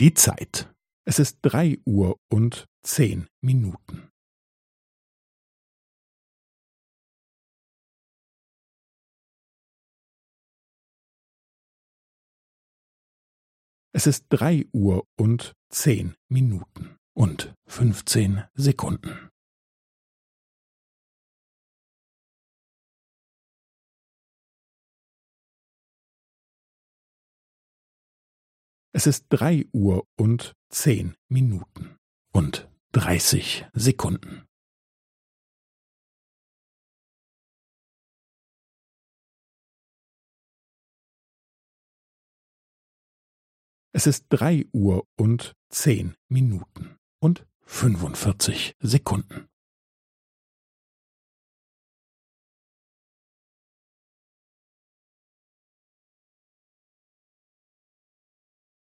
Die Zeit. Es ist drei Uhr und zehn Minuten. Es ist drei Uhr und zehn Minuten und fünfzehn Sekunden. Es ist drei Uhr und zehn Minuten und dreißig Sekunden. Es ist drei Uhr und zehn Minuten und fünfundvierzig Sekunden.